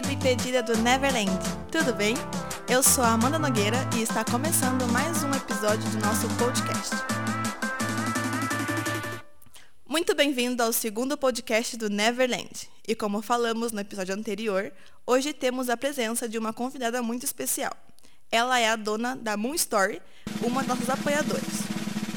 pedido e pedida do Neverland. Tudo bem? Eu sou a Amanda Nogueira e está começando mais um episódio do nosso podcast. Muito bem-vindo ao segundo podcast do Neverland. E como falamos no episódio anterior, hoje temos a presença de uma convidada muito especial. Ela é a dona da Moon Story, uma das nossas apoiadoras.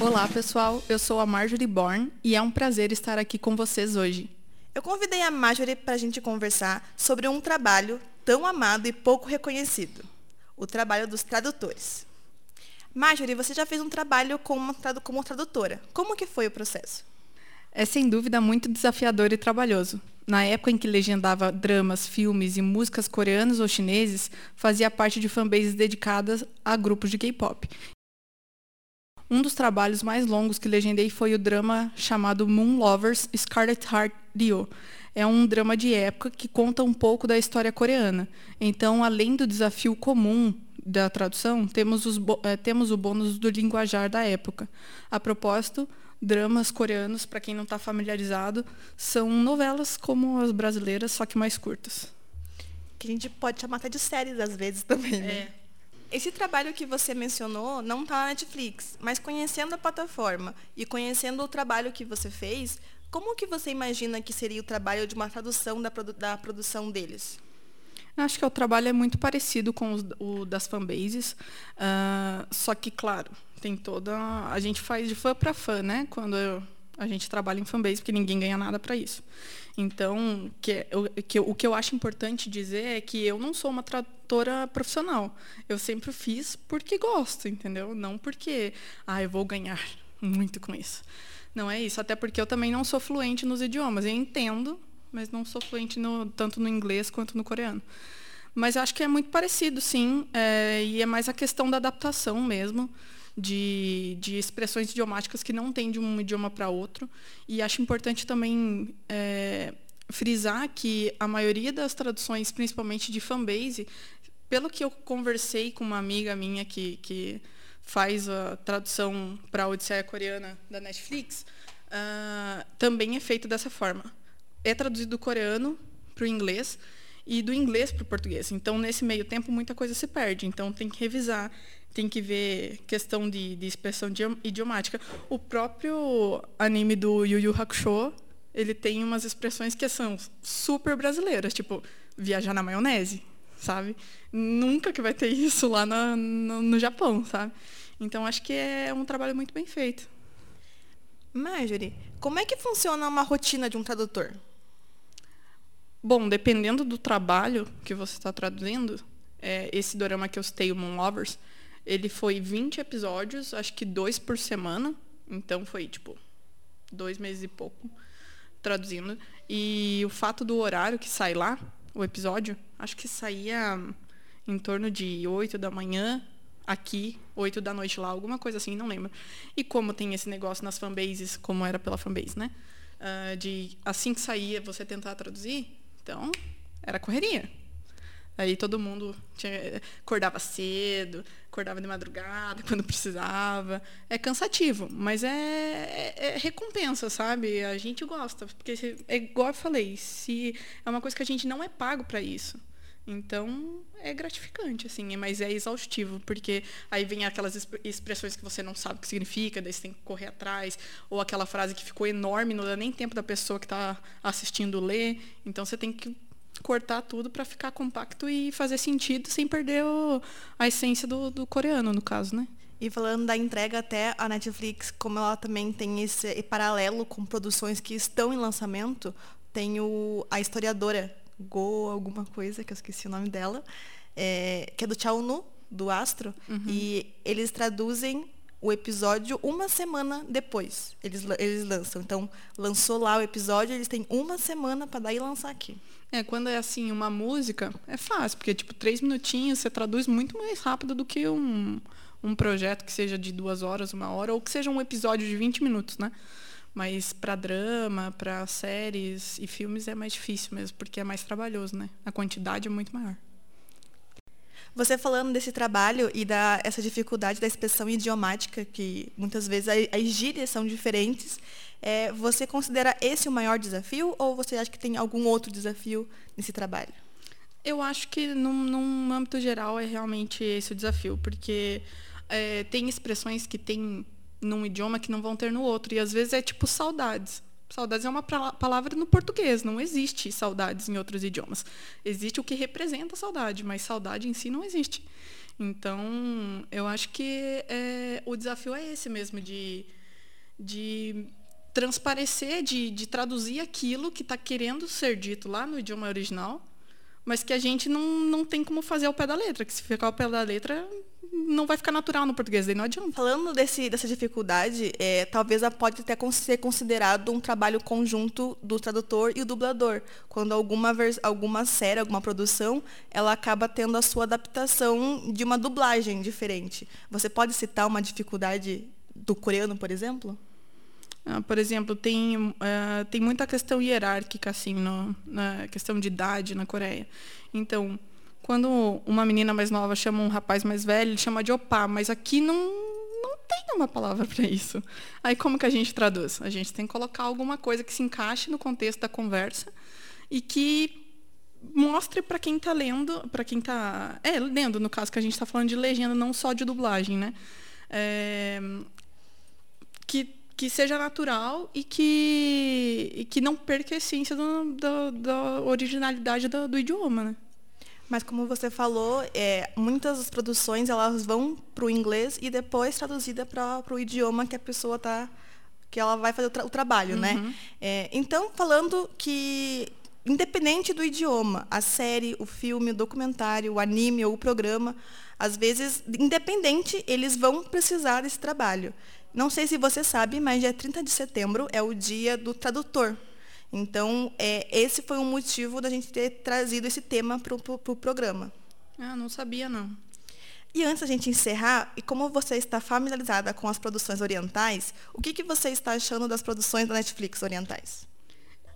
Olá, pessoal. Eu sou a Marjorie Born e é um prazer estar aqui com vocês hoje. Eu convidei a Marjorie para a gente conversar sobre um trabalho tão amado e pouco reconhecido, o trabalho dos tradutores. Marjorie, você já fez um trabalho como, como tradutora. Como que foi o processo? É sem dúvida muito desafiador e trabalhoso. Na época em que legendava dramas, filmes e músicas coreanos ou chineses, fazia parte de fanbases dedicadas a grupos de K-pop. Um dos trabalhos mais longos que legendei foi o drama chamado Moon Lovers Scarlet Heart Dio. É um drama de época que conta um pouco da história coreana. Então, além do desafio comum da tradução, temos, os, é, temos o bônus do linguajar da época. A propósito, dramas coreanos, para quem não está familiarizado, são novelas como as brasileiras, só que mais curtas. Que a gente pode chamar até de séries às vezes também, né? É. Esse trabalho que você mencionou não está na Netflix, mas conhecendo a plataforma e conhecendo o trabalho que você fez, como que você imagina que seria o trabalho de uma tradução da, produ da produção deles? Acho que o trabalho é muito parecido com os, o das fanbases, uh, só que, claro, tem toda. A gente faz de fã para fã, né? Quando eu, a gente trabalha em fanbase, porque ninguém ganha nada para isso. Então, que, o, que, o que eu acho importante dizer é que eu não sou uma tradutora profissional. Eu sempre fiz porque gosto, entendeu? Não porque, ah, eu vou ganhar muito com isso. Não é isso, até porque eu também não sou fluente nos idiomas. Eu entendo, mas não sou fluente no, tanto no inglês quanto no coreano. Mas acho que é muito parecido, sim, é, e é mais a questão da adaptação mesmo de, de expressões idiomáticas que não tem de um idioma para outro. E acho importante também é, frisar que a maioria das traduções, principalmente de fanbase, pelo que eu conversei com uma amiga minha que, que faz a tradução para a Odisseia Coreana da Netflix, uh, também é feito dessa forma. É traduzido do coreano para o inglês e do inglês para o português. Então, nesse meio tempo, muita coisa se perde. Então, tem que revisar tem que ver questão de, de expressão idiomática. O próprio anime do Yu Yu Hakusho, ele tem umas expressões que são super brasileiras, tipo viajar na maionese, sabe? Nunca que vai ter isso lá no, no, no Japão, sabe? Então acho que é um trabalho muito bem feito. Marjorie, como é que funciona uma rotina de um tradutor? Bom, dependendo do trabalho que você está traduzindo, é, esse dorama que eu citei, o Moon Lovers, ele foi 20 episódios, acho que dois por semana. Então foi, tipo, dois meses e pouco traduzindo. E o fato do horário que sai lá, o episódio, acho que saía em torno de 8 da manhã aqui, 8 da noite lá, alguma coisa assim, não lembro. E como tem esse negócio nas fanbases, como era pela fanbase, né? Uh, de assim que saía você tentar traduzir, então era correria. Aí todo mundo tinha, acordava cedo, acordava de madrugada quando precisava. É cansativo, mas é, é, é, recompensa, sabe? A gente gosta, porque é igual eu falei, se é uma coisa que a gente não é pago para isso. Então é gratificante, assim, mas é exaustivo, porque aí vem aquelas expressões que você não sabe o que significa, daí você tem que correr atrás, ou aquela frase que ficou enorme, não dá nem tempo da pessoa que está assistindo ler, então você tem que cortar tudo para ficar compacto e fazer sentido sem perder o, a essência do, do coreano, no caso, né? E falando da entrega até a Netflix, como ela também tem esse paralelo com produções que estão em lançamento, tem o, a historiadora Go alguma coisa, que eu esqueci o nome dela, é, que é do Chao Nu, do Astro, uhum. e eles traduzem o episódio uma semana depois. Eles, eles lançam. Então, lançou lá o episódio, eles têm uma semana para daí lançar aqui. É, quando é assim, uma música, é fácil, porque, tipo, três minutinhos você traduz muito mais rápido do que um, um projeto que seja de duas horas, uma hora, ou que seja um episódio de 20 minutos, né? Mas para drama, para séries e filmes é mais difícil mesmo, porque é mais trabalhoso, né? A quantidade é muito maior. Você falando desse trabalho e da essa dificuldade da expressão idiomática, que muitas vezes as gírias são diferentes, é, você considera esse o maior desafio ou você acha que tem algum outro desafio nesse trabalho? Eu acho que num, num âmbito geral é realmente esse o desafio, porque é, tem expressões que tem num idioma que não vão ter no outro. E às vezes é tipo saudades. Saudades é uma palavra no português, não existe saudades em outros idiomas. Existe o que representa saudade, mas saudade em si não existe. Então, eu acho que é, o desafio é esse mesmo, de, de transparecer, de, de traduzir aquilo que está querendo ser dito lá no idioma original, mas que a gente não, não tem como fazer ao pé da letra, que se ficar ao pé da letra, não vai ficar natural no português, daí não adianta. Falando desse, dessa dificuldade, é, talvez pode até ser considerado um trabalho conjunto do tradutor e o dublador. Quando alguma, alguma série, alguma produção, ela acaba tendo a sua adaptação de uma dublagem diferente. Você pode citar uma dificuldade do coreano, por exemplo? Ah, por exemplo, tem, uh, tem muita questão hierárquica, assim, no, na questão de idade na Coreia. Então, quando uma menina mais nova chama um rapaz mais velho, ele chama de opá, mas aqui não, não tem uma palavra para isso. Aí como que a gente traduz? A gente tem que colocar alguma coisa que se encaixe no contexto da conversa e que mostre para quem está lendo, para quem está é, lendo, no caso que a gente está falando de legenda, não só de dublagem, né? É, que, que seja natural e que, e que não perca a essência do, do, da originalidade do, do idioma, né? Mas como você falou, é, muitas das produções elas vão para o inglês e depois traduzida para o idioma que a pessoa tá, que ela vai fazer o, tra o trabalho, né? uhum. né? É, então, falando que independente do idioma, a série, o filme, o documentário, o anime ou o programa, às vezes, independente, eles vão precisar desse trabalho. Não sei se você sabe, mas dia 30 de setembro é o dia do tradutor. Então, é, esse foi um motivo da gente ter trazido esse tema para o pro, pro programa. Ah, não sabia, não. E antes da gente encerrar, e como você está familiarizada com as produções orientais, o que, que você está achando das produções da Netflix orientais?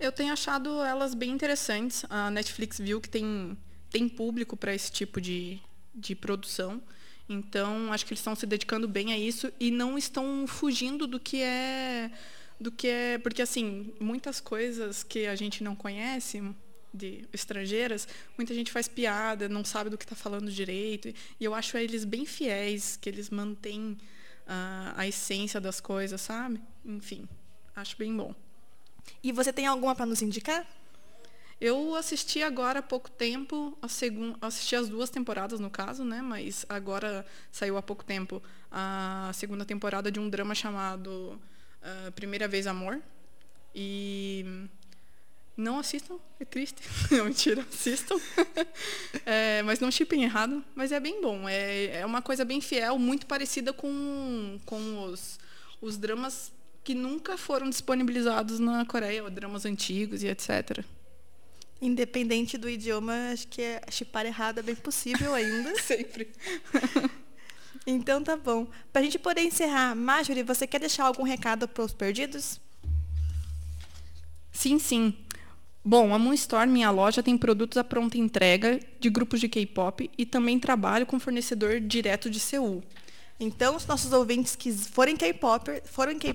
Eu tenho achado elas bem interessantes. A Netflix viu que tem, tem público para esse tipo de, de produção. Então, acho que eles estão se dedicando bem a isso e não estão fugindo do que é do que é. Porque, assim, muitas coisas que a gente não conhece, de estrangeiras, muita gente faz piada, não sabe do que está falando direito. E eu acho eles bem fiéis, que eles mantêm uh, a essência das coisas, sabe? Enfim, acho bem bom. E você tem alguma para nos indicar? Eu assisti agora há pouco tempo, a segun... assisti as duas temporadas no caso, né? Mas agora saiu há pouco tempo a segunda temporada de um drama chamado uh, Primeira Vez Amor. E não assistam, é triste. Não, mentira, assistam. é, mas não chipem errado, mas é bem bom. É, é uma coisa bem fiel, muito parecida com, com os, os dramas que nunca foram disponibilizados na Coreia, dramas antigos e etc. Independente do idioma, acho que é chipar errado é bem possível ainda. Sempre. Então tá bom. Para a gente poder encerrar, Marjorie, você quer deixar algum recado para os perdidos? Sim, sim. Bom, a Moonstore, minha loja, tem produtos à pronta entrega de grupos de K-pop e também trabalho com fornecedor direto de Seul. Então, se nossos ouvintes que forem K-popper, forem K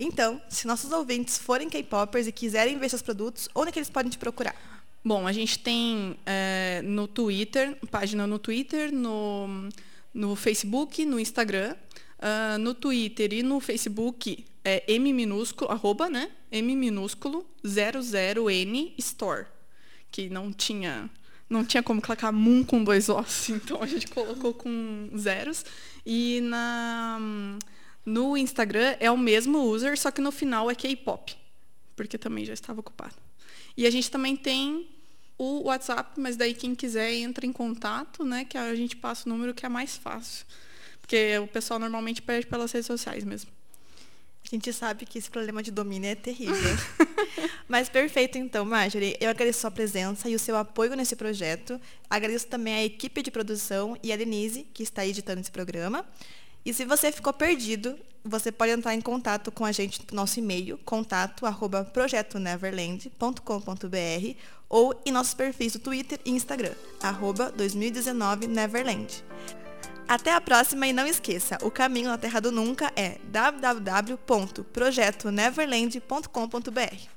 Então, se nossos ouvintes forem K-poppers e quiserem ver seus produtos, onde é que eles podem te procurar? Bom, a gente tem é, no Twitter, página no Twitter, no no Facebook, no Instagram, uh, no Twitter e no Facebook é M minúsculo, arroba, né? M minúsculo 00N Store. Que não tinha, não tinha como colocar Moon com dois ossos, então a gente colocou com zeros. E na, no Instagram é o mesmo user, só que no final é K-pop, porque também já estava ocupado. E a gente também tem o WhatsApp, mas daí quem quiser entra em contato, né? Que a gente passa o número que é mais fácil. Porque o pessoal normalmente pede pelas redes sociais mesmo. A gente sabe que esse problema de domínio é terrível. Mas perfeito, então, Marjorie. Eu agradeço a sua presença e o seu apoio nesse projeto. Agradeço também a equipe de produção e a Denise, que está editando esse programa. E se você ficou perdido, você pode entrar em contato com a gente no nosso e-mail, contato@projetoneverland.com.br ou em nossos perfis do Twitter e Instagram, arroba 2019 Neverland. Até a próxima e não esqueça, o caminho na Terra do Nunca é www.projetoneverland.com.br.